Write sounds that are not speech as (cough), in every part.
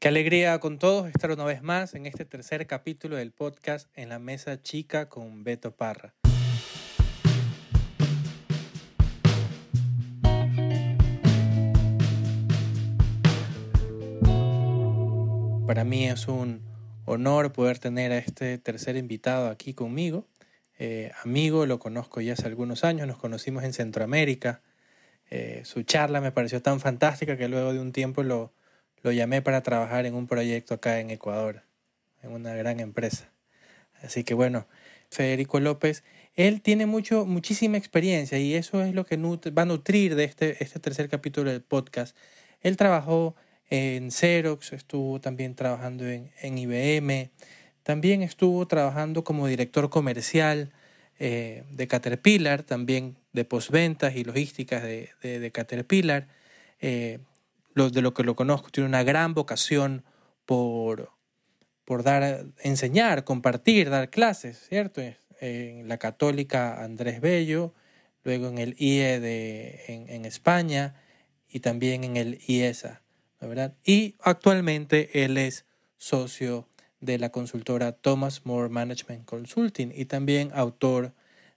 Qué alegría con todos estar una vez más en este tercer capítulo del podcast En la Mesa Chica con Beto Parra. Para mí es un honor poder tener a este tercer invitado aquí conmigo. Eh, amigo, lo conozco ya hace algunos años, nos conocimos en Centroamérica. Eh, su charla me pareció tan fantástica que luego de un tiempo lo, lo llamé para trabajar en un proyecto acá en Ecuador, en una gran empresa. Así que bueno, Federico López, él tiene mucho, muchísima experiencia y eso es lo que va a nutrir de este, este tercer capítulo del podcast. Él trabajó en Xerox, estuvo también trabajando en, en IBM, también estuvo trabajando como director comercial eh, de Caterpillar, también de postventas y logísticas de, de, Caterpillar. Eh, de lo que lo conozco, tiene una gran vocación por, por dar, enseñar, compartir, dar clases, ¿cierto? En la católica Andrés Bello, luego en el IE de, en, España y también en el IESA, ¿verdad? Y actualmente él es socio de la consultora Thomas More Management Consulting y también autor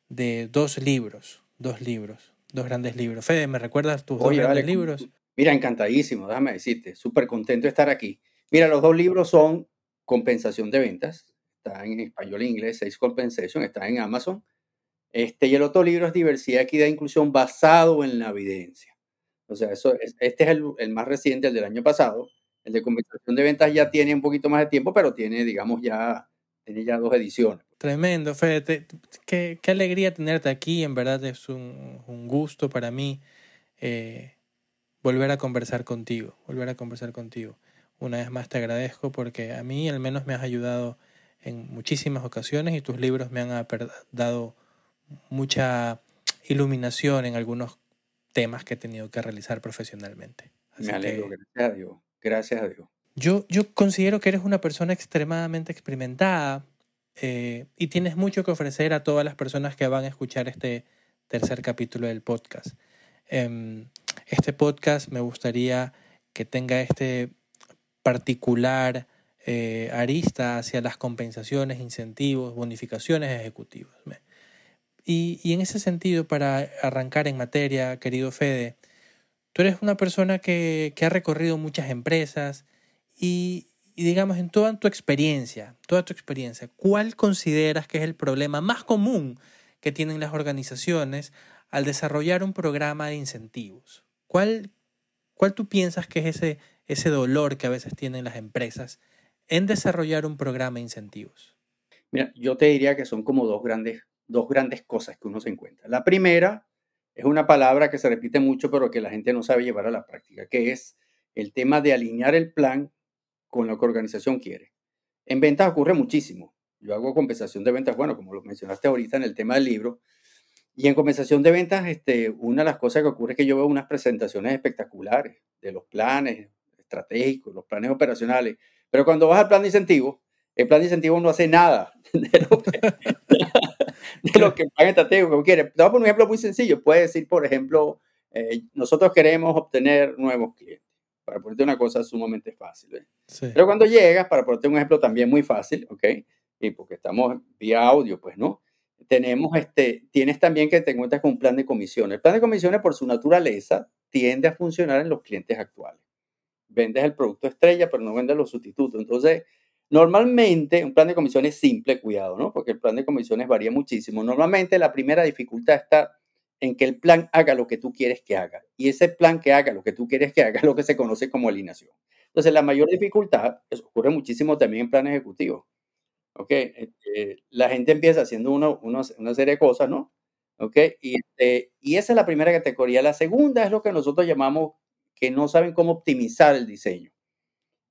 de dos libros, dos libros, dos grandes libros. Fede, ¿me recuerdas tus dos grandes libros? Mira, encantadísimo, déjame decirte, súper contento de estar aquí. Mira, los dos libros son Compensación de Ventas, está en español e inglés, Sales Compensation, está en Amazon. Este, y el otro libro es Diversidad, Equidad e Inclusión basado en la evidencia. O sea, eso este es el, más reciente, el del año pasado. El de compensación de ventas ya tiene un poquito más de tiempo, pero tiene, digamos, ya, tiene ya dos ediciones. Tremendo, Fede. Qué, qué, alegría tenerte aquí. En verdad es un, un gusto para mí. Eh, volver a conversar contigo, volver a conversar contigo. Una vez más te agradezco porque a mí al menos me has ayudado en muchísimas ocasiones y tus libros me han dado mucha iluminación en algunos temas que he tenido que realizar profesionalmente. me alegro, gracias a Dios. Gracias a Dios. Yo, yo considero que eres una persona extremadamente experimentada eh, y tienes mucho que ofrecer a todas las personas que van a escuchar este tercer capítulo del podcast. Em, este podcast me gustaría que tenga este particular eh, arista hacia las compensaciones, incentivos, bonificaciones ejecutivas. Y, en ese sentido, para arrancar en materia, querido Fede, tú eres una persona que, que ha recorrido muchas empresas y, y, digamos, en toda tu experiencia, toda tu experiencia, ¿cuál consideras que es el problema más común que tienen las organizaciones al desarrollar un programa de incentivos? ¿Cuál, cuál tú piensas que es ese, ese dolor que a veces tienen las empresas en desarrollar un programa de incentivos? Mira, yo te diría que son como dos grandes, dos grandes cosas que uno se encuentra. La primera es una palabra que se repite mucho, pero que la gente no sabe llevar a la práctica, que es el tema de alinear el plan con lo que la organización quiere. En ventas ocurre muchísimo. Yo hago compensación de ventas, bueno, como lo mencionaste ahorita en el tema del libro, y en compensación de ventas, este, una de las cosas que ocurre es que yo veo unas presentaciones espectaculares de los planes estratégicos, los planes operacionales, pero cuando vas al plan de incentivo, el plan de incentivo no hace nada (laughs) de lo que, de lo que el plan estratégico quiere. Te voy a poner un ejemplo muy sencillo. Puede decir, por ejemplo, eh, nosotros queremos obtener nuevos clientes. Para ponerte una cosa sumamente fácil. ¿eh? Pero cuando llegas, para ponerte un ejemplo también muy fácil, ¿ok? Y porque estamos vía audio, pues no tenemos este, tienes también que te encuentras con un plan de comisiones. El plan de comisiones, por su naturaleza, tiende a funcionar en los clientes actuales. Vendes el producto estrella, pero no vendes los sustitutos. Entonces, normalmente, un plan de comisiones simple, cuidado, ¿no? Porque el plan de comisiones varía muchísimo. Normalmente, la primera dificultad está en que el plan haga lo que tú quieres que haga. Y ese plan que haga lo que tú quieres que haga es lo que se conoce como alineación. Entonces, la mayor dificultad, eso ocurre muchísimo también en planes ejecutivos ¿ok? Este, la gente empieza haciendo uno, una serie de cosas, ¿no? ¿ok? Y, este, y esa es la primera categoría. La segunda es lo que nosotros llamamos que no saben cómo optimizar el diseño.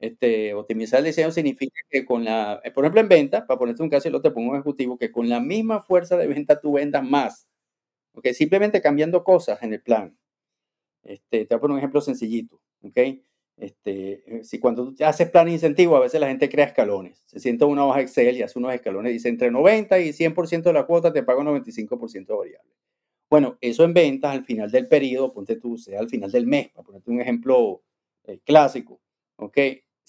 Este, optimizar el diseño significa que con la, eh, por ejemplo, en venta, para ponerte un caso y lo te pongo un ejecutivo, que con la misma fuerza de venta tú vendas más. ¿ok? Simplemente cambiando cosas en el plan. Este, te voy a poner un ejemplo sencillito. ¿ok? Este, eh, si cuando tú haces plan de incentivo, a veces la gente crea escalones. Se sienta una hoja Excel y hace unos escalones. Dice entre 90 y 100% de la cuota te pago 95% de variable. Bueno, eso en ventas al final del periodo, ponte tú, sea al final del mes, para ponerte un ejemplo eh, clásico, ¿ok?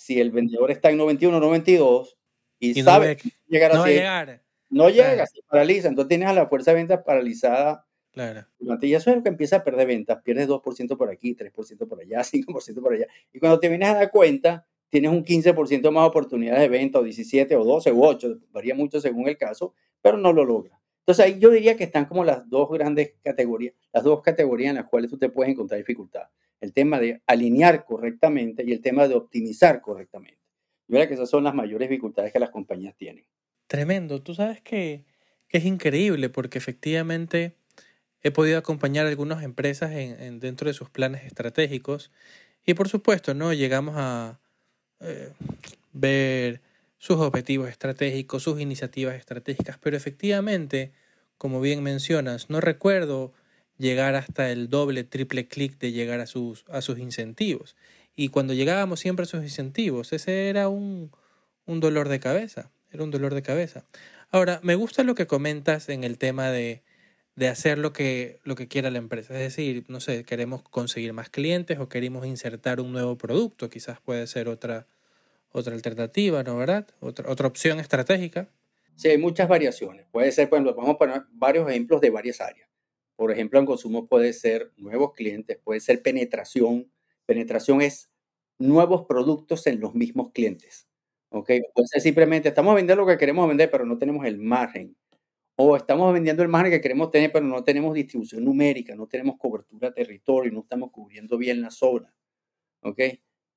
si el vendedor está en 91, 92 y, sabe llegar a no llegar. No llega, se paraliza. Entonces tienes a la fuerza de ventas paralizada. Claro. Y eso es lo que empieza a perder ventas. Pierdes 2% por aquí, 3% por allá, (laughs) 5% por allá. Y cuando te vienes a dar cuenta, tienes un 15% más oportunidades de venta, o 17, o 12, o 8, varía mucho según el caso, pero no lo logra. Entonces ahí yo diría que están como las dos grandes categorías, las dos categorías en las cuales tú te puedes encontrar dificultad. El tema de alinear correctamente y el tema de optimizar correctamente. Yo diría que esas son las mayores dificultades que las compañías tienen. Tremendo. Tú sabes que, es increíble porque efectivamente he podido acompañar a algunas empresas en, dentro de sus planes estratégicos y por supuesto, ¿no? Llegamos a eh, ver sus objetivos estratégicos, sus iniciativas estratégicas, pero efectivamente, como bien mencionas, no recuerdo llegar hasta el doble, triple clic de llegar a sus, a sus incentivos. Y cuando llegábamos siempre a sus incentivos, ese era un, un dolor de cabeza, era un dolor de cabeza. Ahora, me gusta lo que comentas en el tema de, de hacer lo que, lo que quiera la empresa. Es decir, no sé, queremos conseguir más clientes o queremos insertar un nuevo producto, quizás puede ser otra, otra alternativa, ¿no verdad? Otra, otra opción estratégica. Sí, hay muchas variaciones. Puede ser, por ejemplo, vamos a poner varios ejemplos de varias áreas. Por ejemplo, en consumo puede ser nuevos clientes, puede ser penetración. Penetración es nuevos productos en los mismos clientes. ¿Ok? Puede ser simplemente, estamos vendiendo lo que queremos vender, pero no tenemos el margen. O estamos vendiendo el margen que queremos tener, pero no tenemos distribución numérica, no tenemos cobertura de territorio, no estamos cubriendo bien la zona. ¿Ok?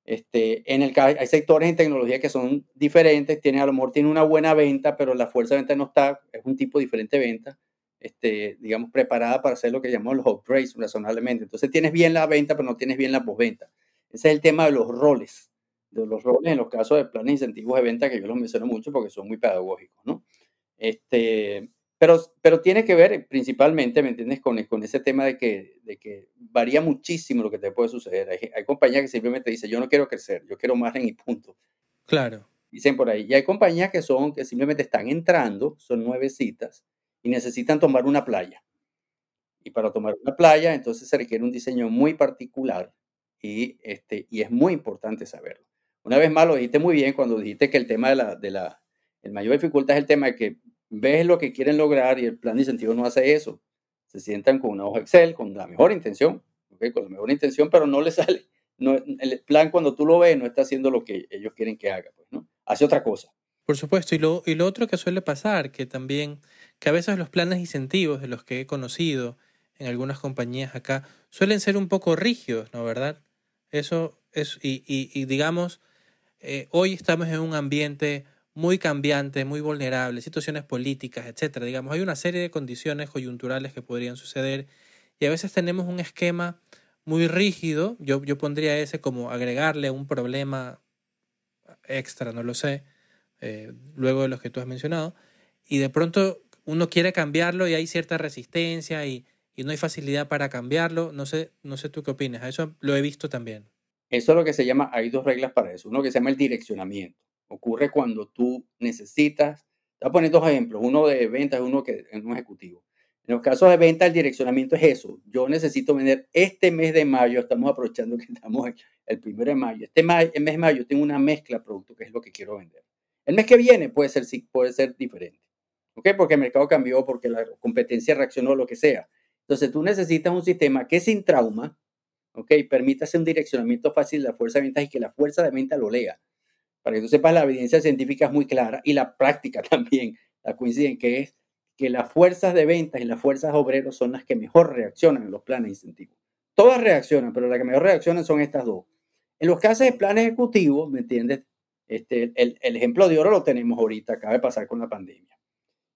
Este, en el hay sectores en tecnología que son diferentes, tiene, a lo mejor tiene una buena venta, pero la fuerza de venta no está, es un tipo diferente de venta, este, digamos, preparada para hacer lo que llamamos los upgrades razonablemente. Entonces tienes bien la venta, pero no tienes bien la postventa. Ese es el tema de los roles, de los roles en los casos de planes incentivos de venta, que yo los menciono mucho porque son muy pedagógicos, ¿no? Este, pero, pero tiene que ver principalmente, ¿me entiendes?, con, con ese tema de que, de que varía muchísimo lo que te puede suceder. Hay, hay compañías que simplemente dicen, yo no quiero crecer, yo quiero más en mi punto. Claro. Dicen por ahí. Y hay compañías que son, que simplemente están entrando, son nuevecitas, y necesitan tomar una playa. Y para tomar una playa, entonces se requiere un diseño muy particular y, este, y es muy importante saberlo. Una vez más, lo dijiste muy bien cuando dijiste que el tema de la, de la el mayor dificultad es el tema de que ves lo que quieren lograr y el plan de incentivo no hace eso. Se sientan con una hoja Excel, con la mejor intención, con la mejor intención, pero no le (laughs) sale. No, el plan cuando tú lo ves no está haciendo lo que ellos quieren que haga, pues, ¿no? Hace otra cosa. Por supuesto, y lo, y lo otro que suele pasar, que también, que a veces los planes de incentivos de los que he conocido en algunas compañías acá, suelen ser un poco rígidos, ¿no? ¿Verdad? Eso es, y, y, digamos, eh, hoy estamos en un ambiente muy cambiante, muy vulnerable, situaciones políticas, etcétera. Digamos, hay una serie de condiciones coyunturales que podrían suceder y a veces tenemos un esquema muy rígido. Yo, yo pondría ese como agregarle un problema extra, no lo sé, eh, luego de los que tú has mencionado, y de pronto uno quiere cambiarlo y hay cierta resistencia y, y no hay facilidad para cambiarlo. No sé, no sé tú qué opinas. Eso lo he visto también. Eso es lo que se llama, hay dos reglas para eso. Uno que se llama el direccionamiento. Ocurre cuando tú necesitas, te voy a poner dos ejemplos, uno de ventas y uno que es un ejecutivo. En los casos de venta, el direccionamiento es eso. Yo necesito vender este mes de mayo, estamos aprovechando que estamos el primero de mayo. Este mes de mayo tengo una mezcla de productos que es lo que quiero vender. El mes que viene puede ser, puede ser diferente. ¿Ok? Porque el mercado cambió, porque la competencia reaccionó, lo que sea. Entonces tú necesitas un sistema que sin trauma, ¿ok? Permita hacer un direccionamiento fácil de la fuerza de ventas y que la fuerza de venta lo lea para que tú sepas, la evidencia científica es muy clara y la práctica (laughs) también la coinciden, que es que las fuerzas de ventas y las fuerzas obreros son las que mejor reaccionan en los planes incentivos. Todas reaccionan, pero las que mejor reaccionan son estas dos. En los casos de planes ejecutivos, ¿me entiendes? Este, el, el, ejemplo de oro lo tenemos ahorita, acaba de pasar con la pandemia.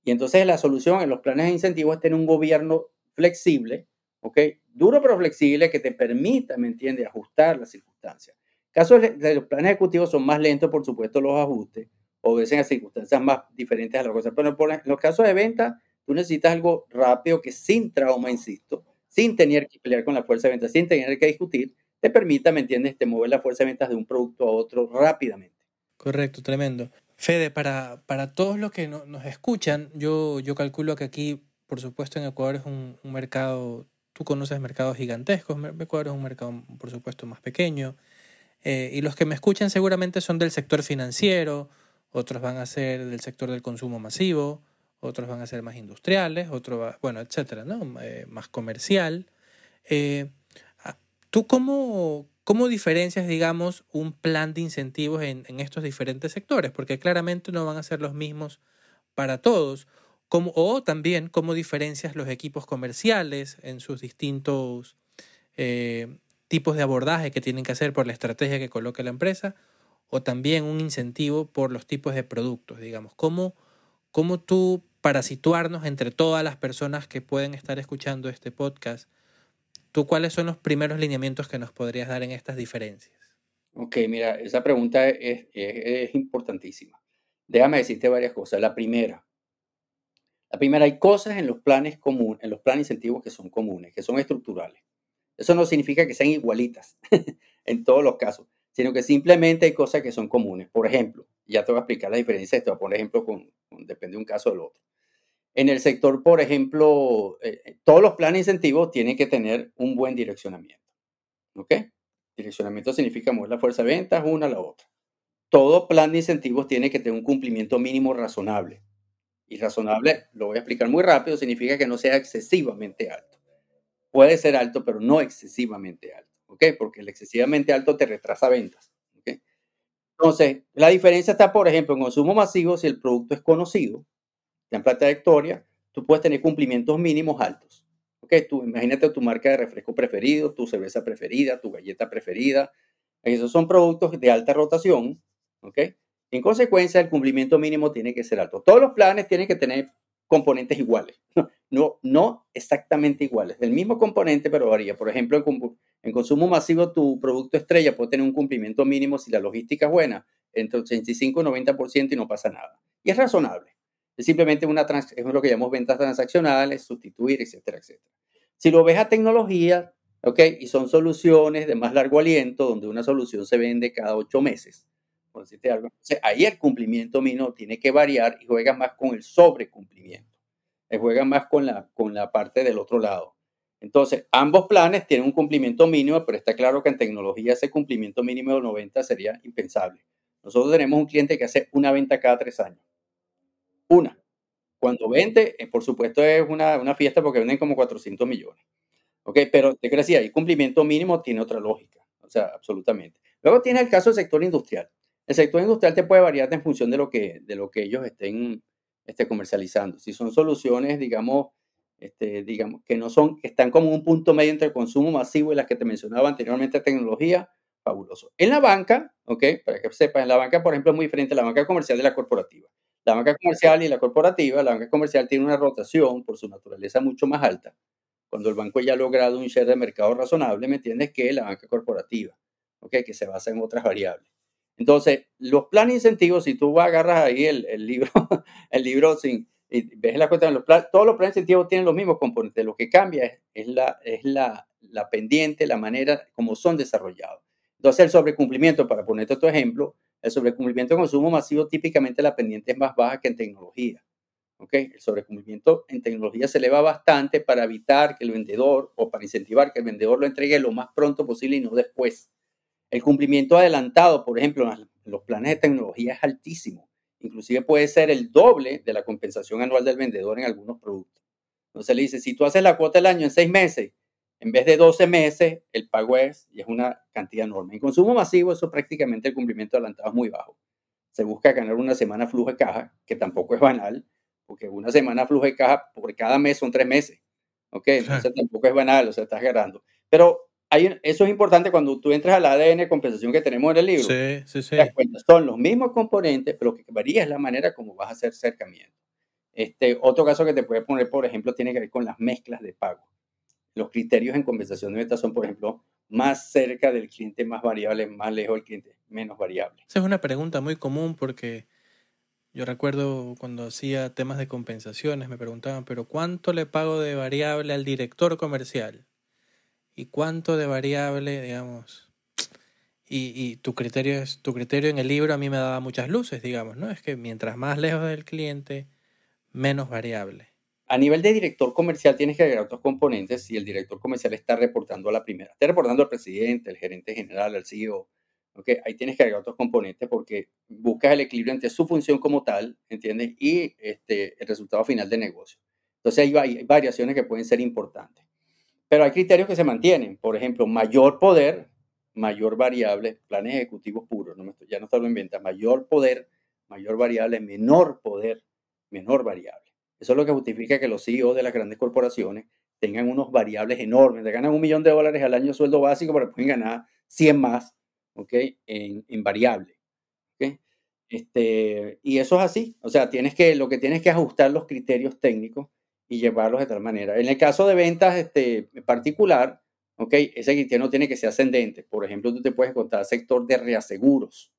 Y entonces la solución en los planes de incentivos es tener un gobierno flexible, ¿ok? Duro pero flexible que te permita, ¿me entiendes?, ajustar las circunstancias. Casos de los planes ejecutivos son más lentos, por supuesto, los ajustes, obedecen a circunstancias más diferentes a las cosas. Pero en los casos de venta, tú necesitas algo rápido que sin trauma, insisto, sin tener que pelear con la fuerza de venta, sin tener que discutir, te permita, ¿me entiendes?, te mover la fuerza de ventas de un producto a otro rápidamente. Correcto, tremendo. Fede, para, para todos los que nos escuchan, yo, yo calculo que aquí, por supuesto, en Ecuador es un, un mercado, tú conoces mercados gigantescos, Ecuador es un mercado, por supuesto, más pequeño. Eh, y los que me escuchan seguramente son del sector financiero, otros van a ser del sector del consumo masivo, otros van a ser más industriales, otros, bueno, etcétera, ¿no? Eh, más comercial. Eh, ah, ¿Tú cómo, cómo diferencias, digamos, un plan de incentivos en, estos diferentes sectores? Porque claramente no van a ser los mismos para todos. Como, o también cómo diferencias los equipos comerciales en sus distintos eh, tipos de abordaje que tienen que hacer por la estrategia que coloque la empresa, o también un incentivo por los tipos de productos, digamos. ¿Cómo, cómo tú para situarnos entre todas las personas que pueden estar escuchando este podcast, ¿tú cuáles son los primeros lineamientos que nos podrías dar en estas diferencias? Ok, mira, esa pregunta es, es, importantísima. Déjame decirte varias cosas. La primera, la primera, hay cosas en los planes comunes, en los planes incentivos que son comunes, que son estructurales. Eso no significa que sean igualitas (laughs) en todos los casos, sino que simplemente hay cosas que son comunes. Por ejemplo, ya te voy a explicar la diferencia, esto por ejemplo, con, depende de un caso del otro. En el sector, por ejemplo, eh, eh, todos los planes incentivos tienen que tener un buen direccionamiento. ¿Ok? Direccionamiento significa mover la fuerza de ventas una a la otra. Todo plan de incentivos tiene que tener un cumplimiento mínimo razonable. Y razonable, lo voy a explicar muy rápido, significa que no sea excesivamente alto. Puede ser alto, pero no excesivamente alto. ¿Ok? Porque el excesivamente alto te retrasa ventas. ¿Ok? Entonces, la diferencia está, por ejemplo, en consumo masivo, si el producto es conocido, en plata trayectoria, tú puedes tener cumplimientos mínimos altos. ¿Ok? Imagínate tu marca de refresco preferido, tu cerveza preferida, tu galleta preferida. Esos son productos de alta rotación. ¿Ok? En consecuencia, el cumplimiento mínimo tiene que ser alto. Todos los planes tienen que tener componentes iguales. No, no exactamente iguales. Del mismo componente, pero varía. Por ejemplo, en, en consumo masivo, tu producto estrella puede tener un cumplimiento mínimo si la logística es buena, entre 85 y 90% y no pasa nada. Y es razonable. Es simplemente una es lo que llamamos ventas transaccionales, sustituir, etcétera, etcétera. Si lo ves a tecnología, ¿ok? Y son soluciones de más largo aliento, donde una solución se vende cada ocho meses. Por decirte algo. ahí el cumplimiento mínimo tiene que variar y juega más con el sobrecumplimiento. Juega más con la, con la parte del otro lado. Entonces, ambos planes tienen un cumplimiento mínimo, pero está claro que en tecnología ese cumplimiento mínimo de 90 sería impensable. Nosotros tenemos un cliente que hace una venta cada tres años. Una. Cuando vende, eh, por supuesto, es una, una, fiesta porque venden como 400 millones. ¿Ok? Pero te decir, ahí cumplimiento mínimo tiene otra lógica. O sea, absolutamente. Luego tiene el caso del sector industrial. El sector industrial te puede variar en función de lo que, de lo que ellos estén este, comercializando. Si son soluciones, digamos, este, digamos, que no son, están como un punto medio entre el consumo masivo y las que te mencionaba anteriormente, tecnología, fabuloso. En la banca, ¿ok? Para que sepas, en la banca, por ejemplo, es muy diferente la banca comercial de la corporativa. La banca comercial y la corporativa, la banca comercial tiene una rotación por su naturaleza mucho más alta. Cuando el banco ya ha logrado un share de mercado razonable, ¿me entiendes? Que la banca corporativa, ¿ok? Que se basa en otras variables. Entonces, los planes incentivos, si tú agarras ahí el, libro, (laughs) el libro sin, y ves la cuenta, los todos los planes incentivos tienen los mismos componentes. Lo que cambia es, es, la, es la, la pendiente, la manera como son desarrollados. Entonces, el sobrecumplimiento, para ponerte otro ejemplo, el sobrecumplimiento de consumo masivo típicamente la pendiente es más baja que en tecnología. ¿okay? El sobrecumplimiento en tecnología se eleva bastante para evitar que el vendedor o para incentivar que el vendedor lo entregue lo más pronto posible y no después. El cumplimiento adelantado, por ejemplo, en los planes de tecnología es altísimo. Inclusive puede ser el doble de la compensación anual del vendedor en algunos productos. Entonces le dice, si tú haces la cuota del año en seis meses en vez de 12 meses, el pago es, y es una cantidad enorme. En consumo masivo, eso prácticamente el cumplimiento adelantado es muy bajo. Se busca ganar una semana flujo de caja, que tampoco es banal, porque una semana flujo de caja por cada mes son tres meses. ¿Ok? Entonces tampoco es banal, o sea, estás ganando. Pero hay, eso es importante cuando tú entras al ADN de compensación que tenemos en el libro. Sí, sí, sí. son los mismos componentes, pero lo que varía es la manera como vas a hacer cercamiento. Este, otro caso que te puede poner, por ejemplo, tiene que ver con las mezclas de pago los criterios en compensación de ventas son, por ejemplo, más cerca del cliente más variable, más lejos del cliente menos variable. Esa es una pregunta muy común porque yo recuerdo cuando hacía temas de compensaciones, me preguntaban, pero ¿cuánto le pago de variable al director comercial? ¿Y cuánto de variable, digamos? Y, y, tu criterio es, tu criterio en el libro a mí me daba muchas luces, digamos, ¿no? Es que mientras más lejos del cliente, menos variable. A nivel de director comercial tienes que agregar otros componentes si el director comercial está reportando a la primera. Está reportando al presidente, al gerente general, al CEO. ¿ok? Ahí tienes que agregar otros componentes porque buscas el equilibrio entre su función como tal, ¿entiendes? Y este, el resultado final del negocio. Entonces hay variaciones que pueden ser importantes. Pero hay criterios que se mantienen. Por ejemplo, mayor poder, mayor variable, planes ejecutivos puros, no ya no está en venta, mayor poder, mayor variable, menor poder, menor variable. Eso es lo que justifica que los CEO de las grandes corporaciones tengan unos variables enormes. Te ganan un millón de dólares al año sueldo básico, pero pueden ganar 100 más, ¿ok? En, en variable. Este, y eso es así. O sea, tienes que, lo que tienes que ajustar los criterios técnicos y llevarlos de tal manera. En el caso de ventas este, particular, ¿ok? Ese criterio no tiene que ser ascendente. Por ejemplo, tú te puedes contar sector de reaseguros.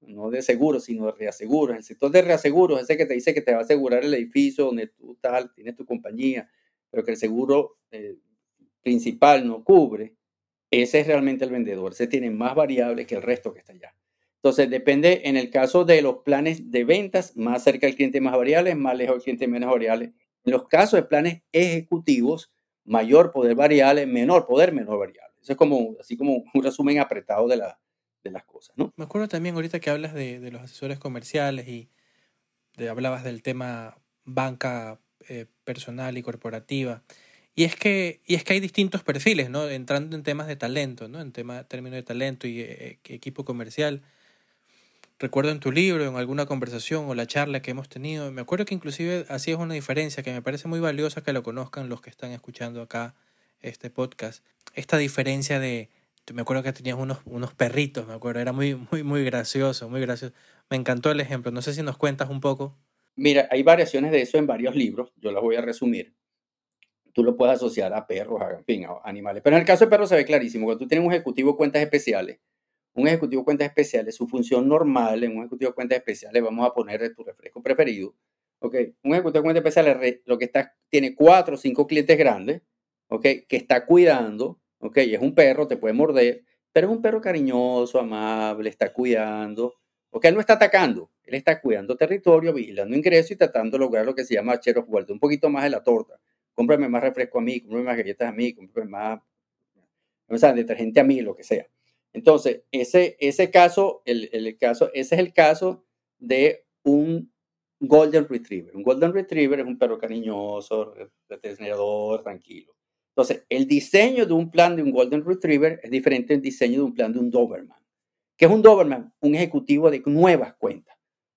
No de seguros, sino de reaseguros. El sector de reaseguros es ese que te dice que te va a asegurar el edificio donde tú tal, tienes tu compañía, pero que el seguro eh, principal no cubre. Ese es realmente el vendedor. Ese tiene más variables que el resto que está allá. Entonces, depende, en el caso de los planes de ventas, más cerca del cliente más variables, más lejos del cliente menos variables. En los casos de planes ejecutivos, mayor poder variable, menor poder, menor variable. Eso es como, así como un resumen apretado de, la, de las cosas, ¿no? Me acuerdo también ahorita que hablas de, de los asesores comerciales y de, hablabas del tema banca eh, personal y corporativa. Y es, que, y es que hay distintos perfiles, ¿no? Entrando en temas de talento, ¿no? En tema, términos de talento y eh, equipo comercial. Recuerdo en tu libro, en alguna conversación o la charla que hemos tenido, me acuerdo que inclusive hacías una diferencia que me parece muy valiosa que lo conozcan los que están escuchando acá este podcast. Esta diferencia de, me acuerdo que tenías unos, unos perritos, me acuerdo, era muy, muy, muy gracioso, muy gracioso. Me encantó el ejemplo, no sé si nos cuentas un poco. Mira, hay variaciones de eso en varios libros, yo las voy a resumir. Tú lo puedes asociar a perros, a, en fin, a animales. Pero en el caso de perros se ve clarísimo. Cuando tú tienes un ejecutivo cuentas especiales, un ejecutivo de cuentas especiales, su función normal en un ejecutivo de cuentas especiales, vamos a poner tu refresco preferido. Ok, un ejecutivo de cuentas especiales lo que está, tiene cuatro o cinco clientes grandes, ok, que está cuidando, ok, es un perro, te puede morder, pero es un perro cariñoso, amable, está cuidando, ok, él no está atacando, él está cuidando territorio, vigilando ingresos y tratando de lograr lo que se llama chero vuelta, un poquito más de la torta. Cómprame más refresco a mí, cómprame más galletas a mí, cómprame más, o sea, detergente a mí, lo que sea. Entonces, ese, ese caso, el, el, caso, ese es el caso de un Golden Retriever. Un Golden Retriever es un perro cariñoso, retenedor, tranquilo. Entonces, el diseño de un plan de un Golden Retriever es diferente del diseño de un plan de un Doberman. ¿Qué es un Doberman? Un ejecutivo de nuevas cuentas.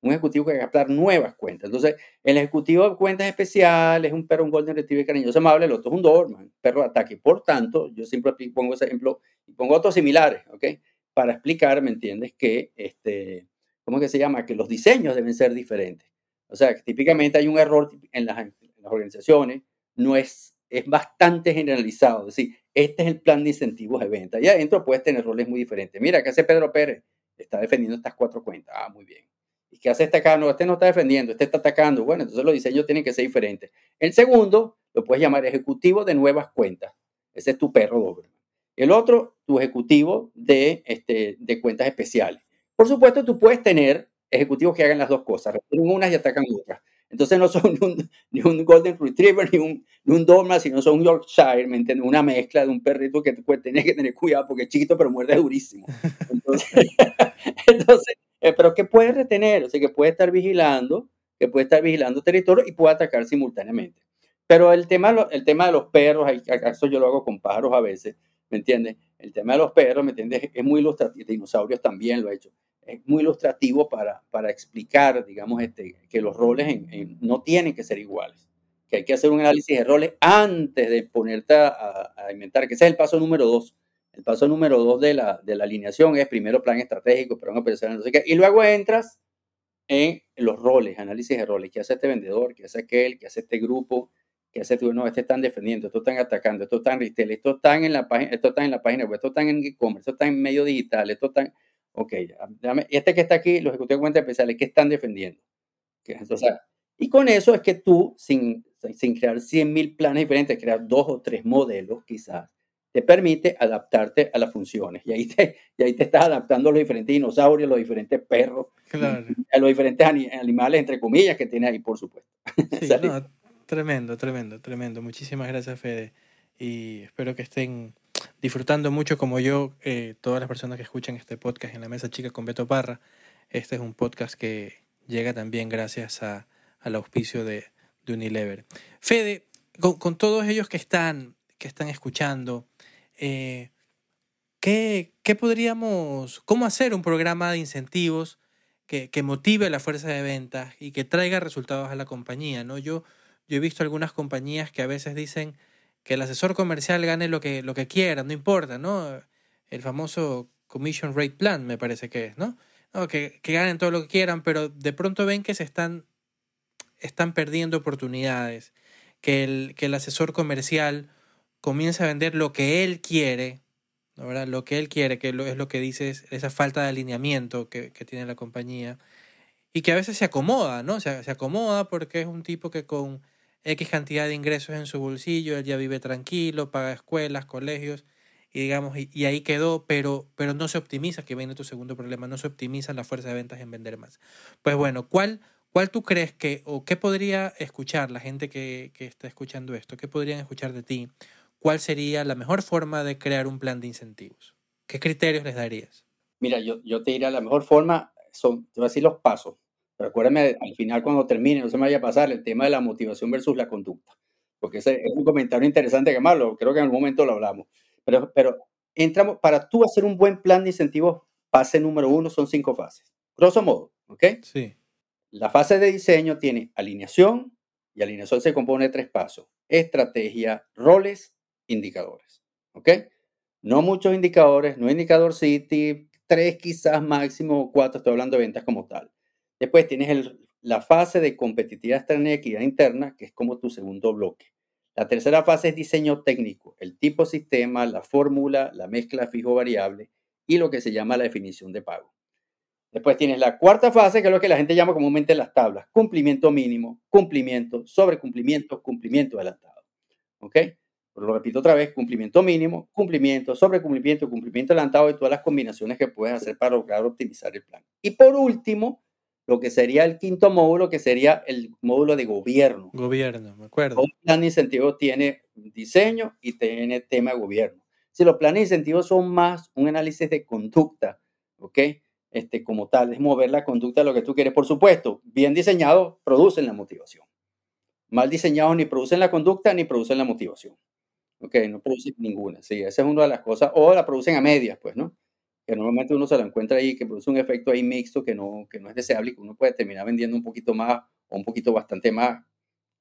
Un ejecutivo que va a captar nuevas cuentas. Entonces, el ejecutivo de cuentas especiales es un perro, un Golden Retriever cariñoso, amable, el otro es un Doberman, perro de ataque. Por tanto, yo siempre pongo ese ejemplo y pongo otros similares, ¿ok? Para explicar, ¿me entiendes? Que, este, ¿cómo que se llama? Que los diseños deben ser diferentes. O sea, que típicamente hay un error en las, organizaciones, no es, es bastante generalizado. Es decir, este es el plan de incentivos de venta. Y adentro puedes tener roles muy diferentes. Mira, ¿qué hace Pedro Pérez? Está defendiendo estas cuatro cuentas. Ah, muy bien. ¿Y qué hace este? No, este no está defendiendo, este está atacando. Bueno, entonces los diseños tienen que ser diferentes. El segundo lo puedes llamar ejecutivo de nuevas cuentas. Ese es tu perro doble. El otro, tu ejecutivo de, este, de cuentas especiales. Por supuesto, tú puedes tener ejecutivos que hagan las dos cosas, reciben unas y atacan otras. Entonces no son (laughs) ni un, Golden Retriever ni un, ni un sino son un Yorkshire, ¿me entiendes? Una mezcla de un perrito que tú tienes que tener cuidado porque es chiquito pero muerde durísimo. Entonces (laughs) eh, pero que puede retener, o sea, que puede estar vigilando, que puede estar vigilando territorio y puede atacar simultáneamente. Pero el tema, el tema de los perros, acaso yo lo hago con pájaros a veces, ¿me entiendes? El tema de los perros, ¿me entiendes? Es muy ilustrativo, dinosaurios también lo he hecho, es muy ilustrativo para, para explicar, digamos, este, que los roles no tienen que ser iguales, que hay que hacer un análisis de roles antes de ponerte a, inventar, que ese es el paso número dos. El paso número dos de la, de la alineación es primero plan estratégico, plan operacional, no sé qué, y luego entras en los roles, análisis de roles, qué hace este vendedor, qué hace aquel, qué hace este grupo, que hace tú, no, este están defendiendo, esto están atacando, esto están retail, esto están en la página, esto están en la página web, esto están en e-commerce, esto está en medio digital, esto están, ok, y este que está aquí, los ejecutivos de cuentas especiales, ¿qué están defendiendo? y con eso es que tú, sin, sin crear 100.000 planes diferentes, crear dos o tres modelos quizás, te permite adaptarte a las funciones. Y ahí te, y ahí te estás adaptando a los diferentes dinosaurios, a los diferentes perros, a los diferentes animales, entre comillas, que tiene ahí, por supuesto. (laughs) Tremendo, tremendo, tremendo. Muchísimas gracias, Fede. Y espero que estén disfrutando mucho como yo, eh, todas las personas que escuchan este podcast en la mesa chica con Beto Parra. Este es un podcast que llega también gracias a, al auspicio de, de Unilever. Fede, con, todos ellos que están, que están escuchando, eh, ¿qué, ¿qué, podríamos, cómo hacer un programa de incentivos que, que, motive la fuerza de ventas y que traiga resultados a la compañía? ¿no? Yo, yo he visto algunas compañías que a veces dicen que el asesor comercial gane lo que, lo que quiera, no importa, ¿no? El famoso Commission Rate Plan, me parece que es, ¿no? no que, que ganen todo lo que quieran, pero de pronto ven que se están están perdiendo oportunidades, que el, que el asesor comercial comienza a vender lo que él quiere, ¿verdad? lo que él quiere, que es lo que dice esa falta de alineamiento que, tiene la compañía, y que a veces se acomoda, ¿no? Se, se acomoda porque es un tipo que con X cantidad de ingresos en su bolsillo, él ya vive tranquilo, paga escuelas, colegios, y digamos, y, ahí quedó, pero, pero no se optimiza, que viene tu segundo problema, no se optimiza la fuerza de ventas en vender más. Pues bueno, ¿cuál ¿Cuál tú crees que, o qué podría escuchar la gente que, está escuchando esto? ¿Qué podrían escuchar de ti? ¿Cuál sería la mejor forma de crear un plan de incentivos? ¿Qué criterios les darías? Mira, yo, yo te diría la mejor forma, son, te voy a decir los pasos. Pero acuérdame al final cuando termine, no se me vaya a pasar el tema de la motivación versus la conducta. Porque ese es un comentario interesante que más, creo que en algún momento lo hablamos. Pero, pero entramos, para tú hacer un buen plan de incentivos, fase número uno son cinco fases. Grosso modo, ¿ok? Sí. La fase de diseño tiene alineación y alineación se compone de tres pasos. Estrategia, roles, indicadores. ¿Ok? No muchos indicadores, no indicador City, tres quizás máximo cuatro, estoy hablando de ventas como tal. Después tienes la fase de competitividad externa y equidad interna, que es como tu segundo bloque. La tercera fase es diseño técnico, el tipo sistema, la fórmula, la mezcla fijo variable y lo que se llama la definición de pago. Después tienes la cuarta fase, que es lo que la gente llama comúnmente las tablas. Cumplimiento mínimo, cumplimiento, sobrecumplimiento, cumplimiento adelantado. ¿Ok? Pero lo repito otra vez, cumplimiento mínimo, cumplimiento, sobrecumplimiento, cumplimiento adelantado y todas las combinaciones que puedes hacer para lograr optimizar el plan. Y por último, lo que sería el quinto módulo, que sería el módulo de gobierno. Gobierno, me acuerdo. Un plan de incentivos tiene diseño y tiene tema de gobierno. Si los planes de incentivos son más un análisis de conducta, ¿ok? este, como tal, es mover la conducta de lo que tú quieres. Por supuesto, bien diseñados producen la motivación. Mal diseñados ni producen la conducta ni producen la motivación. Ok, no producen ninguna. Sí, esa es una de las cosas. O la producen a medias, pues, ¿no? Que normalmente uno se la encuentra ahí, que produce un efecto ahí mixto que no, que no es deseable y que uno puede terminar vendiendo un poquito más o un poquito bastante más.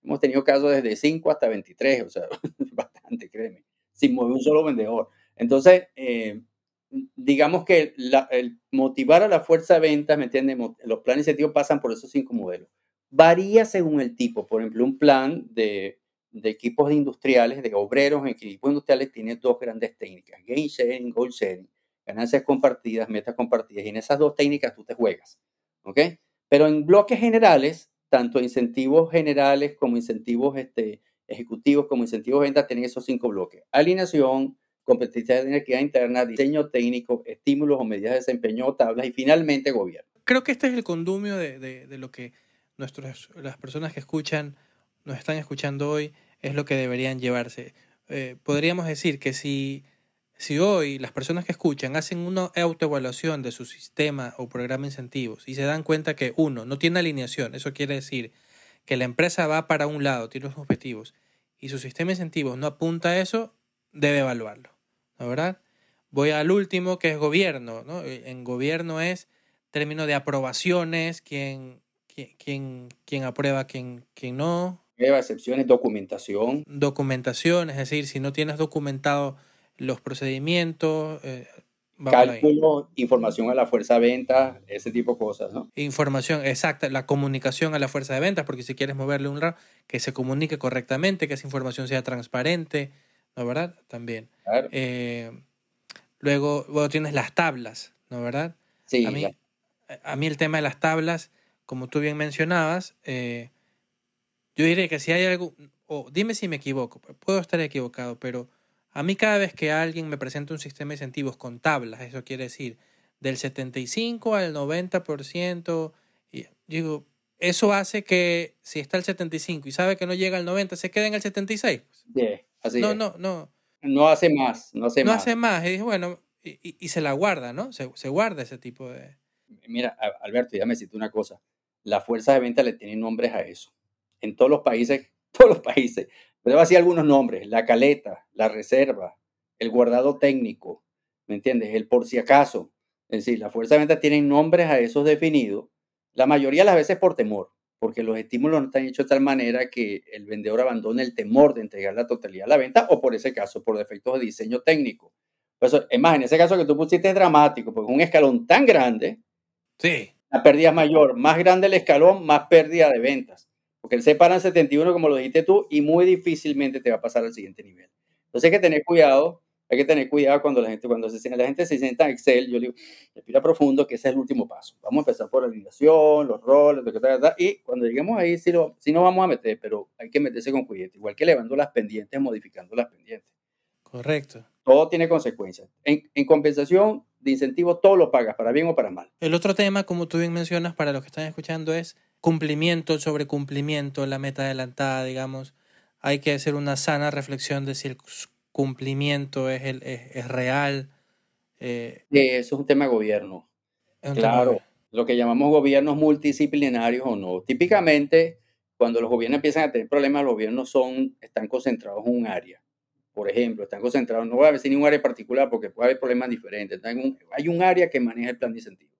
Hemos tenido casos desde 5 hasta 23, o sea, (laughs) bastante, créeme, sin mover un solo vendedor. Entonces, eh, digamos que el motivar a la fuerza de ventas, ¿me entiendes? Los planes incentivos pasan por esos cinco modelos. Varía según el tipo. Por ejemplo, un plan de, de equipos industriales, de obreros en equipos industriales, tiene dos grandes técnicas: gain sharing, goal sharing, ganancias compartidas, metas compartidas. Y en esas dos técnicas tú te juegas. ¿Ok? Pero en bloques generales, tanto incentivos generales como incentivos este, ejecutivos, como incentivos de ventas, tienen esos cinco bloques: alineación, competitividad de energía interna, diseño técnico, estímulos o medidas de desempeño o tablas y finalmente gobierno. Creo que este es el condumio de, de, lo que nuestros, las personas que escuchan, nos están escuchando hoy, es lo que deberían llevarse. Eh, podríamos decir que si, si hoy las personas que escuchan hacen una autoevaluación de su sistema o programa de incentivos y se dan cuenta que uno no tiene alineación, eso quiere decir que la empresa va para un lado, tiene unos objetivos, y su sistema de incentivos no apunta a eso, debe evaluarlo. ¿no verdad? Voy al último, que es gobierno, ¿no? Eh, en gobierno es término de aprobaciones, quién, quién, quién, aprueba, quién, quién no. Excepciones, documentación. Documentación, es decir, si no tienes documentado los procedimientos. Eh, Cálculo, información a la fuerza de ventas, ese tipo de cosas, ¿no? Información, exacta, la comunicación a la fuerza de ventas, porque si quieres moverle un lado, que se comunique correctamente, que esa información sea transparente, ¿no verdad? También. Eh, luego, bueno, tienes las tablas, ¿no verdad? Sí. A mí, a mí el tema de las tablas, como tú bien mencionabas, eh, yo diría que si hay algo, o dime si me equivoco, puedo estar equivocado, pero a mí cada vez que alguien me presenta un sistema de incentivos con tablas, eso quiere decir del 75 al 90%, y digo, eso hace que si está el 75 y sabe que no llega al 90, se quede en el 76. Bien. no, no, no. No hace más, no hace no más. hace más. Y dije, bueno, y, y- y se la guarda, ¿no? Se, se guarda ese tipo de... Mira, Alberto, ya me cito una cosa. Las fuerzas de venta le tienen nombres a eso. En todos los países, (laughs) todos los países. Pero así algunos nombres. La caleta, la reserva, el guardado técnico, ¿me entiendes? El por si acaso. Es decir, las fuerzas de venta tienen nombres a esos definidos. La mayoría de las veces por temor, porque los estímulos no están hechos de tal manera que el vendedor abandone el temor de entregar la totalidad a la venta o por ese caso, por defectos de diseño técnico. Por eso, es más, en ese caso que tú pusiste es dramático, porque un escalón tan grande Sí. la pérdida es mayor. Más grande el escalón, más pérdida de ventas. Porque él se para en 71, como lo dijiste tú, y muy difícilmente te va a pasar al siguiente nivel. Entonces hay que tener cuidado, hay que tener cuidado cuando la gente, cuando se, la gente se sienta en Excel, yo le digo, respira profundo, que ese es el último paso. Vamos a empezar por la alineación, los roles, y cuando lleguemos ahí, sí, lo, sí nos vamos a meter, pero hay que meterse con cuidado. Igual que elevando las pendientes, modificando las pendientes. Correcto. Todo tiene consecuencias. En, en compensación de incentivo, todo lo pagas, para bien o para mal. El otro tema, como tú bien mencionas, para los que están escuchando, es cumplimiento sobre cumplimiento, la meta adelantada, digamos. Hay que hacer una sana reflexión de si el cumplimiento es, el, es, es real. eh, Eso es un tema de gobierno. tema Claro, de- lo que llamamos gobiernos multidisciplinarios o no. Típicamente, cuando los gobiernos empiezan a tener problemas, los gobiernos son, están concentrados en un área. Por ejemplo, están concentrados, no voy a decir ni un área particular porque puede haber problemas diferentes. En un- hay un área que maneja el plan de incentivos.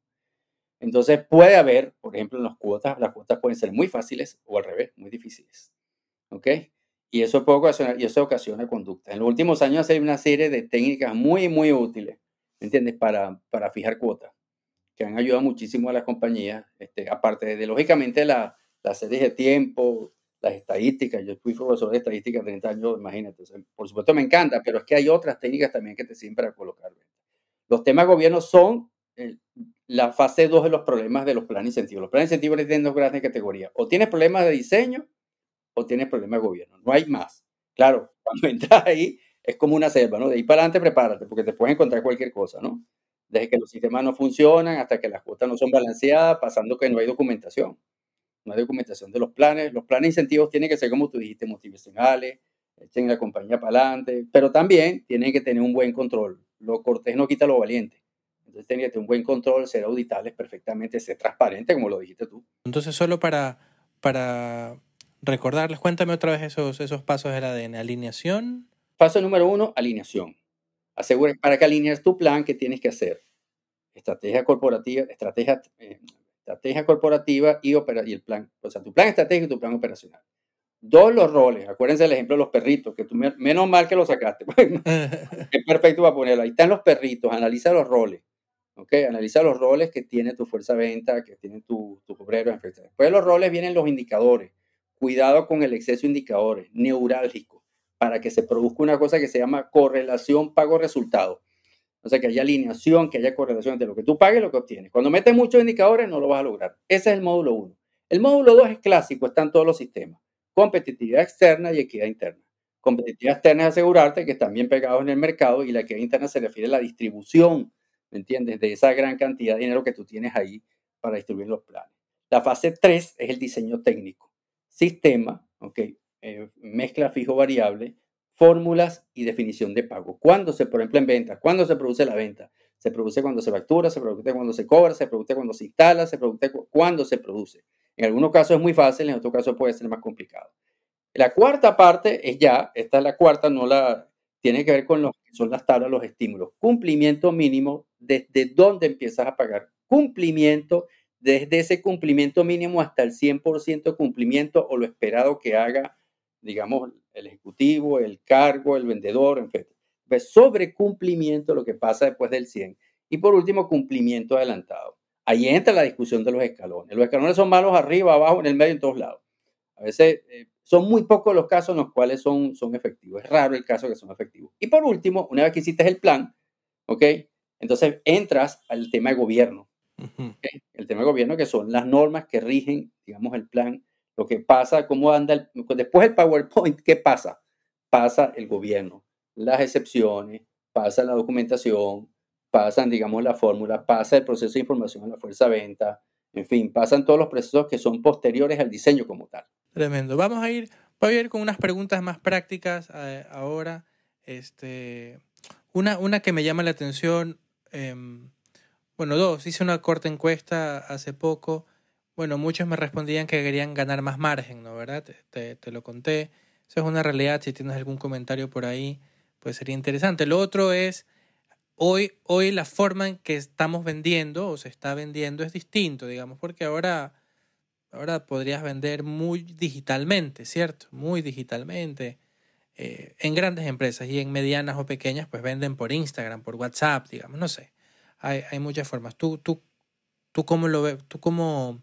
Entonces puede haber, por ejemplo, en las cuotas, las cuotas pueden ser muy fáciles o al revés, muy difíciles. ¿Ok? Y eso, puede ocasionar, y eso ocasiona conducta. En los últimos años hay una serie de técnicas muy, muy útiles, ¿me entiendes? Para, para fijar cuotas, que han ayudado muchísimo a las compañías, este, aparte de, lógicamente, la, las series de tiempo, las estadísticas. Yo fui profesor de estadística 30 años, imagínate. o sea, por supuesto me encanta, pero es que hay otras técnicas también que te sirven para colocar. Los temas de gobierno son el- la fase 2 de los problemas de los planes incentivos. Los planes incentivos tienen dos grandes categorías. O tienes problemas de diseño o tienes problemas de gobierno. No hay más. Claro, (laughs) cuando entras ahí es como una selva, ¿no? De ahí para adelante prepárate porque te puedes encontrar cualquier cosa, ¿no? Desde que los sistemas no funcionan hasta que las cuotas no son balanceadas, pasando que no hay documentación. No hay documentación de los planes. Los planes incentivos tienen que ser, como tú dijiste, motivacionales, echen la compañía para adelante, pero también tienen que tener un buen control. Lo cortés no quita lo valiente. Entonces tener un buen control, ser auditables perfectamente, ser transparente, como lo dijiste tú. Entonces, solo para, para recordarles, cuéntame otra vez esos, esos pasos del ADN. Alineación. Paso número uno, alineación. Asegura, para que alinees tu plan, ¿qué tienes que hacer? Estrategia corporativa, estrategia, eh, estrategia corporativa y, opera, y el plan. O sea, tu plan estratégico y tu plan operacional. Dos, los roles. Acuérdense del ejemplo de los perritos, que tú, me- menos mal que lo sacaste. (laughs) (laughs) es perfecto para ponerlo. Ahí están los perritos. Analiza los roles. ¿Ok? Analiza los roles que tiene tu fuerza de venta, que tiene tu, tus obreros. etc. Después de los roles vienen los indicadores. Cuidado con el exceso de indicadores, neurálgicos, para que se produzca una cosa que se llama correlación pago-resultado. O sea, que haya alineación, que haya correlación entre lo que tú pagues y lo que obtienes. Cuando metes muchos indicadores, no lo vas a lograr. Ese es el módulo 1. El módulo 2 es clásico, está en todos los sistemas. Competitividad externa y equidad interna. Competitividad externa es asegurarte que están bien pegados en el mercado y la equidad interna se refiere a la distribución, ¿me entiendes? De esa gran cantidad de dinero que tú tienes ahí para distribuir los planes. La fase 3 es el diseño técnico. Sistema, ¿ok? Eh, mezcla fijo variable, fórmulas y definición de pago. ¿Cuándo se, por ejemplo, en ventas? ¿Cuándo se produce la venta? Se produce cuando se factura, se produce cuando se cobra, se produce cuando se instala, se produce cu- cuando se produce. En algunos casos es muy fácil, en otros casos puede ser más complicado. La cuarta parte es ya, esta es la cuarta, no la tiene que ver con lo que son las tablas, los estímulos. Cumplimiento mínimo, desde dónde empiezas a pagar. Cumplimiento, desde ese cumplimiento mínimo hasta el 100% de cumplimiento o lo esperado que haga, digamos, el ejecutivo, el cargo, el vendedor, en fin. Sobre cumplimiento, lo que pasa después del 100. Y por último, cumplimiento adelantado. Ahí entra la discusión de los escalones. Los escalones son malos arriba, abajo, en el medio, en todos lados. A veces eh, son muy pocos los casos en los cuales son, son efectivos. Es raro el caso que son efectivos. Y por último, una vez que hiciste el plan, ¿ok? Entonces entras al tema de gobierno. El tema de gobierno que son las normas que rigen, digamos, el plan, lo que pasa, cómo anda, el- después del PowerPoint, ¿qué pasa? Pasa el gobierno, las excepciones, pasa la documentación, pasan, digamos, la fórmula, pasa el proceso de información a la fuerza de venta, en fin, pasan todos los procesos que son posteriores al diseño como tal. Tremendo. Vamos a ir, voy a ir con unas preguntas más prácticas eh, ahora. Este, una, una que me llama la atención, em, bueno, dos, hice una corta encuesta hace poco. Bueno, muchos me respondían que querían ganar más margen, ¿no? ¿Verdad? Te, te, lo conté. Eso es una realidad. Si tienes algún comentario por ahí, pues sería interesante. Lo otro es, hoy, hoy la forma en que estamos vendiendo o se está vendiendo es distinto, digamos, porque ahora, ahora podrías vender muy digitalmente, ¿cierto? Muy digitalmente. Eh, en grandes empresas y en medianas o pequeñas, pues venden por Instagram, por WhatsApp, digamos, no sé. Hay, muchas formas. ¿Tú, tú, tú cómo lo ves? ¿Tú cómo,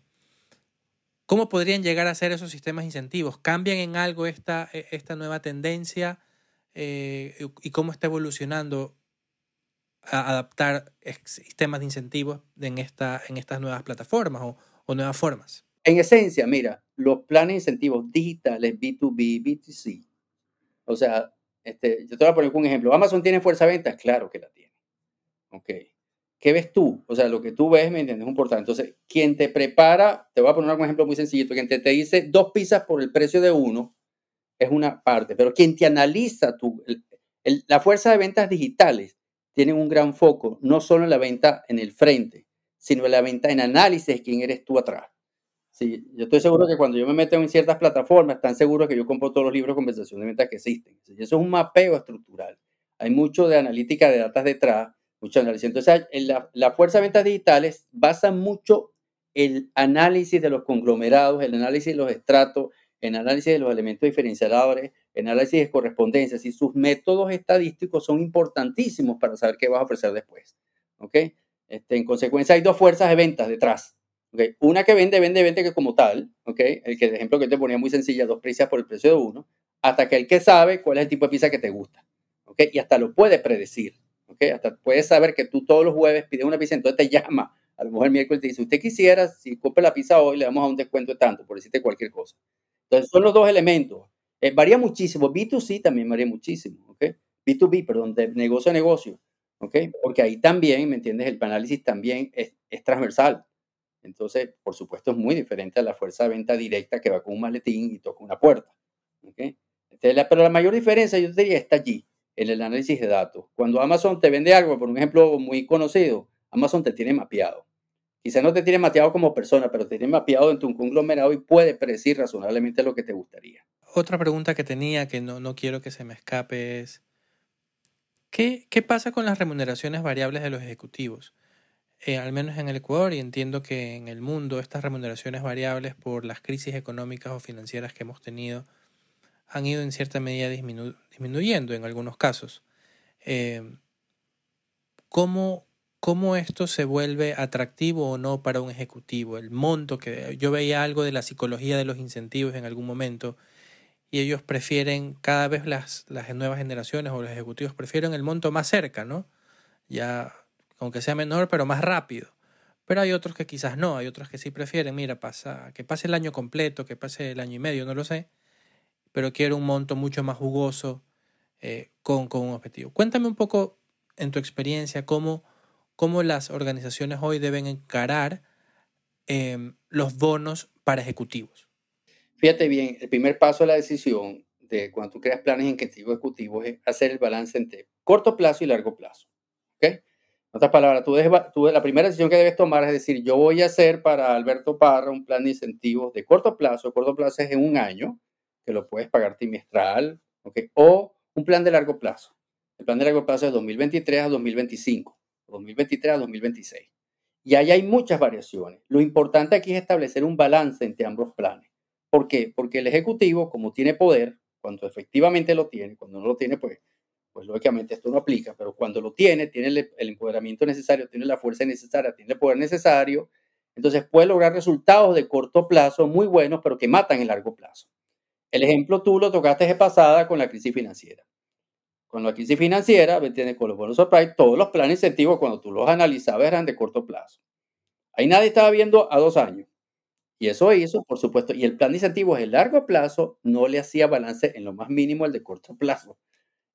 cómo podrían llegar a ser esos sistemas incentivos? ¿Cambian en algo esta, e, esta nueva tendencia eh, y cómo está evolucionando a adaptar sistemas de incentivos en, esta, en estas nuevas plataformas o, o nuevas formas? En esencia, mira, los planes de incentivos digitales B2B, B2C, o sea, este, yo te voy a poner un ejemplo. ¿Amazon tiene fuerza de ventas? Claro que la tiene. Ok. ¿Qué ves tú? O sea, lo que tú ves, ¿me entiendes? Es importante. Entonces, quien te prepara, te voy a poner un ejemplo muy sencillito, quien te, dice dos pizzas por el precio de uno, es una parte, pero quien te analiza tu, la fuerza de ventas digitales tiene un gran foco, no solo en la venta en el frente, sino en la venta en análisis quién eres tú atrás. Sí, yo estoy seguro que cuando yo me meto en ciertas plataformas, están seguros que yo compro todos los libros de conversación de ventas que existen. Y eso es un mapeo estructural. Hay mucho de analítica de datos detrás, mucho análisis. Entonces, la, la fuerza de ventas digitales basa mucho el análisis de los conglomerados, el análisis de los estratos, el análisis de los elementos diferenciadores, el análisis de correspondencias y sus métodos estadísticos son importantísimos para saber qué vas a ofrecer después. ¿Ok? Este, en consecuencia, hay dos fuerzas de ventas detrás. Okay. Una que vende, vende, vende que como tal, okay. el, que, el ejemplo que te ponía muy sencilla, dos pizzas por el precio de uno, hasta que el que sabe cuál es el tipo de pizza que te gusta. Okay. Y hasta lo puede predecir. Hasta puede saber que tú todos los jueves pides una pizza, entonces te llama. A lo mejor el miércoles te dice, usted quisiera, si compra la pizza hoy, le damos a un descuento de tanto, por decirte cualquier cosa. Entonces son los dos elementos. Eh, varía muchísimo. B2C también varía muchísimo. ¿okay? B2B, perdón, de negocio a negocio. Porque ahí también, ¿me entiendes? El análisis también es, es transversal. Entonces, por supuesto, es muy diferente a la fuerza de venta directa que va con un maletín y toca una puerta. Entonces, pero la mayor diferencia, yo diría, está allí, en el análisis de datos. Cuando Amazon te vende algo, por un ejemplo muy conocido, Amazon te tiene mapeado. Quizá no te tiene mapeado como persona, pero te tiene mapeado en tu conglomerado y puede predecir razonablemente lo que te gustaría. Otra pregunta que tenía que no, no quiero que se me escape es, ¿qué, ¿qué pasa con las remuneraciones variables de los ejecutivos? Eh, al menos en el Ecuador, y entiendo que en el mundo estas remuneraciones variables por las crisis económicas o financieras que hemos tenido han ido en cierta medida disminu disminuyendo en algunos casos. Eh, ¿cómo, ¿Cómo esto se vuelve atractivo o no para un ejecutivo? El monto que yo veía algo de la psicología de los incentivos en algún momento y ellos prefieren cada vez las, las nuevas generaciones o los ejecutivos prefieren el monto más cerca, ¿no? Ya aunque sea menor, pero más rápido. Pero hay otros que quizás no, hay otros que sí prefieren, mira, pasa, que pase el año completo, que pase el año y medio, no lo sé, pero quiero un monto mucho más jugoso eh, con, con, un objetivo. Cuéntame un poco en tu experiencia cómo, cómo las organizaciones hoy deben encarar eh, los bonos para ejecutivos. Fíjate bien, el primer paso de la decisión de cuando tú creas planes incentivos ejecutivos es hacer el balance entre corto plazo y largo plazo. ¿okay? En otras palabras, tú, tú, la primera decisión que debes tomar es decir, yo voy a hacer para Alberto Parra un plan de incentivos de corto plazo. Corto plazo es en un año, que lo puedes pagar trimestral, o un plan de largo plazo. El plan de largo plazo es 2023 a 2025, 2023 a 2026. Y ahí hay muchas variaciones. Lo importante aquí es establecer un balance entre ambos planes. ¿Por qué? Porque el ejecutivo, como tiene poder, cuando efectivamente lo tiene, cuando no lo tiene, pues pues lógicamente esto no aplica, pero cuando lo tiene, tiene el, empoderamiento necesario, tiene la fuerza necesaria, tiene el poder necesario, entonces puede lograr resultados de corto plazo muy buenos, pero que matan en largo plazo. El ejemplo tú lo tocaste de pasada con la crisis financiera. Con la crisis financiera, ¿me entiendes? Con los bonos surprise, todos los planes incentivos, cuando tú los analizabas, eran de corto plazo. Ahí nadie estaba viendo a dos años. Y eso hizo, por supuesto, y el plan de incentivos de largo plazo no le hacía balance en lo más mínimo el de corto plazo.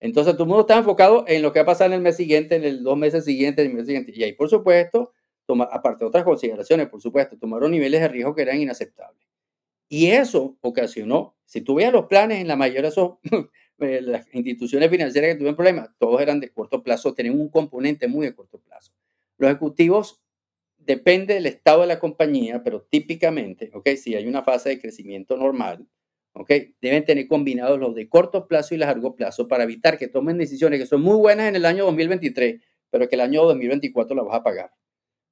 Entonces, todo el mundo está enfocado en lo que va a pasar en el mes siguiente, en el dos meses siguientes, en el mes siguiente. Y ahí, por supuesto, toma, aparte de otras consideraciones, por supuesto, tomaron niveles de riesgo que eran inaceptables. Y eso ocasionó, si tú veas los planes, en la mayoría son (laughs) eh, las instituciones financieras que tuvieron problemas, todos eran de corto plazo, tienen un componente muy de corto plazo. Los ejecutivos depende del estado de la compañía, pero típicamente, ¿ok? Si hay una fase de crecimiento normal, ¿ok? Deben tener combinados los de corto plazo y largo plazo para evitar que tomen decisiones que son muy buenas en el año 2023, pero que el año 2024 la vas a pagar,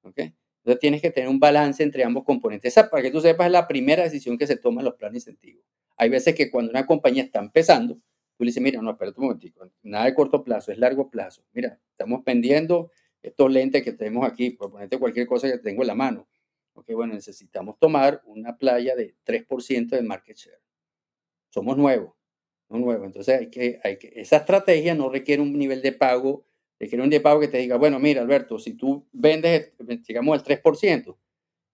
¿ok? Entonces tienes que tener un balance entre ambos componentes. Esa, para que tú sepas, es la primera decisión que se toma en los planes incentivos. Hay veces que cuando una compañía está empezando, tú le dices, mira, no, espérate un momentico, nada de corto plazo, es largo plazo. Mira, estamos vendiendo estos lentes que tenemos aquí, por ponerte cualquier cosa que tengo en la mano. Ok, bueno, necesitamos tomar una playa de 3% de market share. Somos nuevos, no nuevos. Entonces, hay que, hay que, esa estrategia no requiere un nivel de pago, requiere un de pago que te diga, bueno, mira, Alberto, si tú vendes, digamos, el 3%,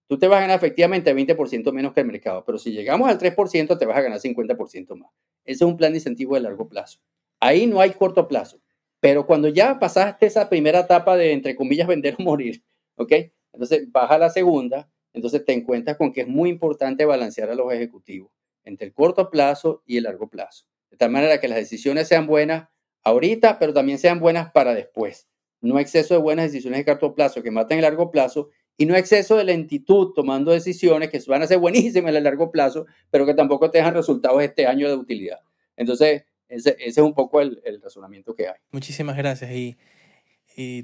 tú te vas a ganar efectivamente 20% menos que el mercado, pero si llegamos al 3%, te vas a ganar 50% más. Ese es un plan de incentivo de largo plazo. Ahí no hay corto plazo. Pero cuando ya pasaste esa primera etapa de, entre comillas, vender o morir, ¿ok? Entonces baja la segunda, entonces te encuentras con que es muy importante balancear a los ejecutivos entre el corto plazo y el largo plazo. De tal manera que las decisiones sean buenas ahorita, pero también sean buenas para después. No exceso de buenas decisiones de corto plazo que maten el largo plazo y no exceso de lentitud tomando decisiones que van a ser buenísimas en el largo plazo, pero que tampoco te dejan resultados este año de utilidad. Entonces, ese, es un poco el, razonamiento que hay. Muchísimas gracias y,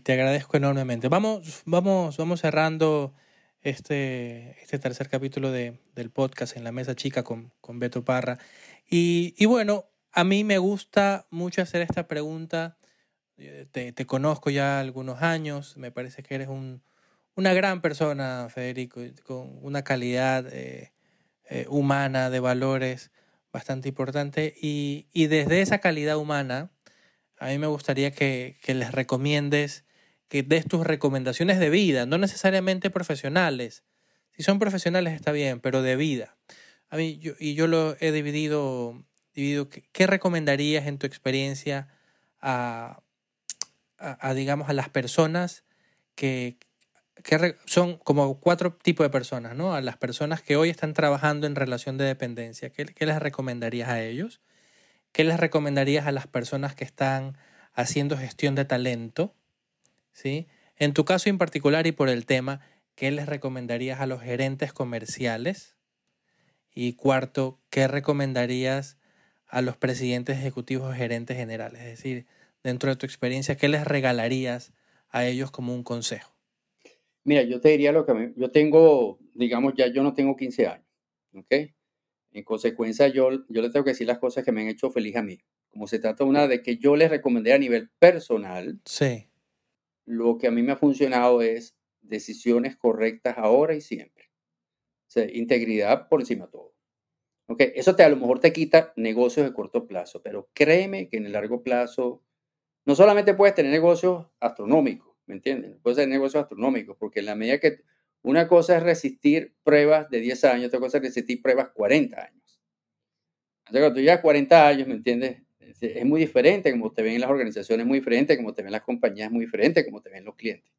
te agradezco enormemente. Vamos, vamos, vamos cerrando este, este tercer capítulo de, del podcast en la mesa chica con, con Beto Parra. Y, bueno, a mí me gusta mucho hacer esta pregunta. Eh, te, conozco ya algunos años, me parece que eres un, una gran persona, Federico, con una calidad eh, eh, humana de valores bastante importante. Y, desde esa calidad humana, a mí me gustaría que, les recomiendes, que des tus recomendaciones de vida, no necesariamente profesionales. Si son profesionales está bien, pero de vida. A mí, yo, y yo lo he dividido, dividido ¿qué, recomendarías en tu experiencia a, a, digamos, a las personas que, que son como cuatro tipos de personas, ¿no? A las personas que hoy están trabajando en relación de dependencia, ¿qué, les recomendarías a ellos? ¿Qué les recomendarías a las personas que están haciendo gestión de talento? ¿Sí? En tu caso en particular y por el tema, ¿qué les recomendarías a los gerentes comerciales? Y cuarto, ¿qué recomendarías a los presidentes ejecutivos o gerentes generales? Es decir, dentro de tu experiencia, ¿qué les regalarías a ellos como un consejo? Mira, yo te diría lo que yo tengo, digamos, ya yo no tengo 15 años, ¿ok? En consecuencia, yo, yo le tengo que decir las cosas que me han hecho feliz a mí. Como se trata una de que yo les recomendé a nivel personal, sí. Lo que a mí me ha funcionado es decisiones correctas ahora y siempre. O sea, integridad por encima de todo. ¿Ok? Eso te, a lo mejor te quita negocios de corto plazo, pero créeme que en el largo plazo no solamente puedes tener negocios astronómicos, ¿me entienden? Puede ser negocios astronómicos, porque en la medida que una cosa es resistir pruebas de 10 años, otra cosa es resistir pruebas 40 años. O sea, cuando tú llevas 40 años, ¿me entiendes? Es muy diferente como te ven en las organizaciones, muy diferente como te ven las compañías, muy diferente como te ven los clientes.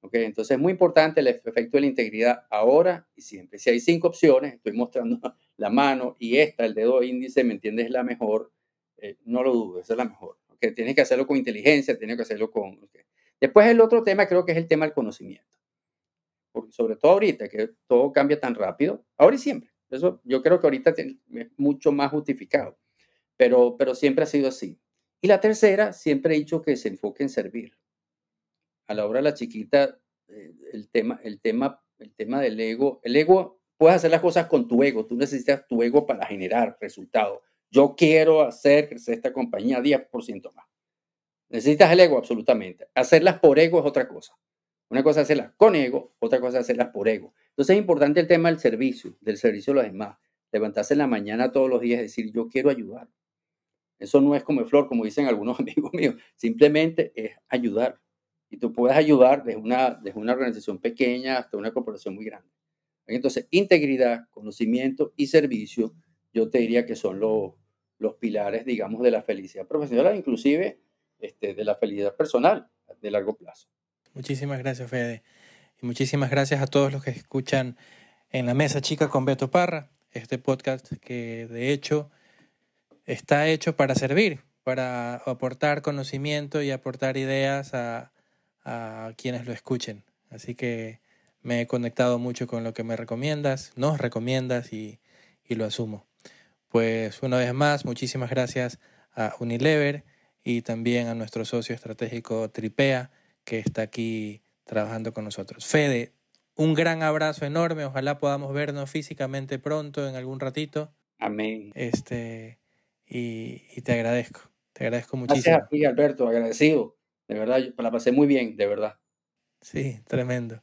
¿Ok? Entonces es muy importante el efecto de la integridad ahora y siempre. Si hay cinco opciones, estoy mostrando (laughs) la mano y esta, el dedo índice, ¿me entiendes? Es la mejor. Eh, no lo dudes, es la mejor. ¿Ok? Tienes que hacerlo con inteligencia, tienes que hacerlo con... Después el otro tema creo que es el tema del conocimiento. Porque sobre todo ahorita, que todo cambia tan rápido, ahora y siempre. Eso yo creo que ahorita es mucho más justificado, pero, pero siempre ha sido así. Y la tercera, siempre he dicho que se enfoque en servir. A la hora de la chiquita, eh, el tema, el tema, el tema del ego, el ego, puedes hacer las cosas con tu ego, tú necesitas tu ego para generar resultados. Yo quiero hacer esta compañía 10% más. Necesitas el ego, absolutamente. Hacerlas por ego es otra cosa. Una cosa es hacerlas con ego, otra cosa es hacerlas por ego. Entonces es importante el tema del servicio, del servicio a los demás. Levantarse en la mañana todos los días y decir, yo quiero ayudar. Eso no es como flor, como dicen algunos (laughs) amigos míos. Simplemente es ayudar. Y tú puedes ayudar desde una, desde una organización pequeña hasta una corporación muy grande. Entonces, integridad, conocimiento y servicio, yo te diría que son los, los pilares, digamos, de la felicidad profesional, inclusive este, de la felicidad personal de largo plazo. Muchísimas gracias, Fede. Y muchísimas gracias a todos los que escuchan en la mesa chica con Beto Parra, este podcast que de hecho está hecho para servir, para aportar conocimiento y aportar ideas a, a quienes lo escuchen. Así que me he conectado mucho con lo que me recomiendas, nos recomiendas y, y lo asumo. Pues una vez más, muchísimas gracias a Unilever y también a nuestro socio estratégico Tripea, que está aquí trabajando con nosotros. Fede, un gran abrazo enorme, ojalá podamos vernos físicamente pronto, en algún ratito. Amén. Este, y, y te agradezco, te agradezco muchísimo. Gracias a ti, Alberto, agradecido. De verdad, yo la pasé muy bien, de verdad. Sí, tremendo.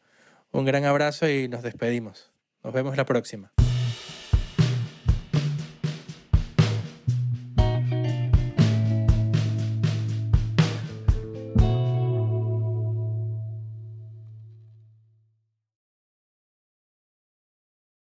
Un gran abrazo y nos despedimos. Nos vemos la próxima.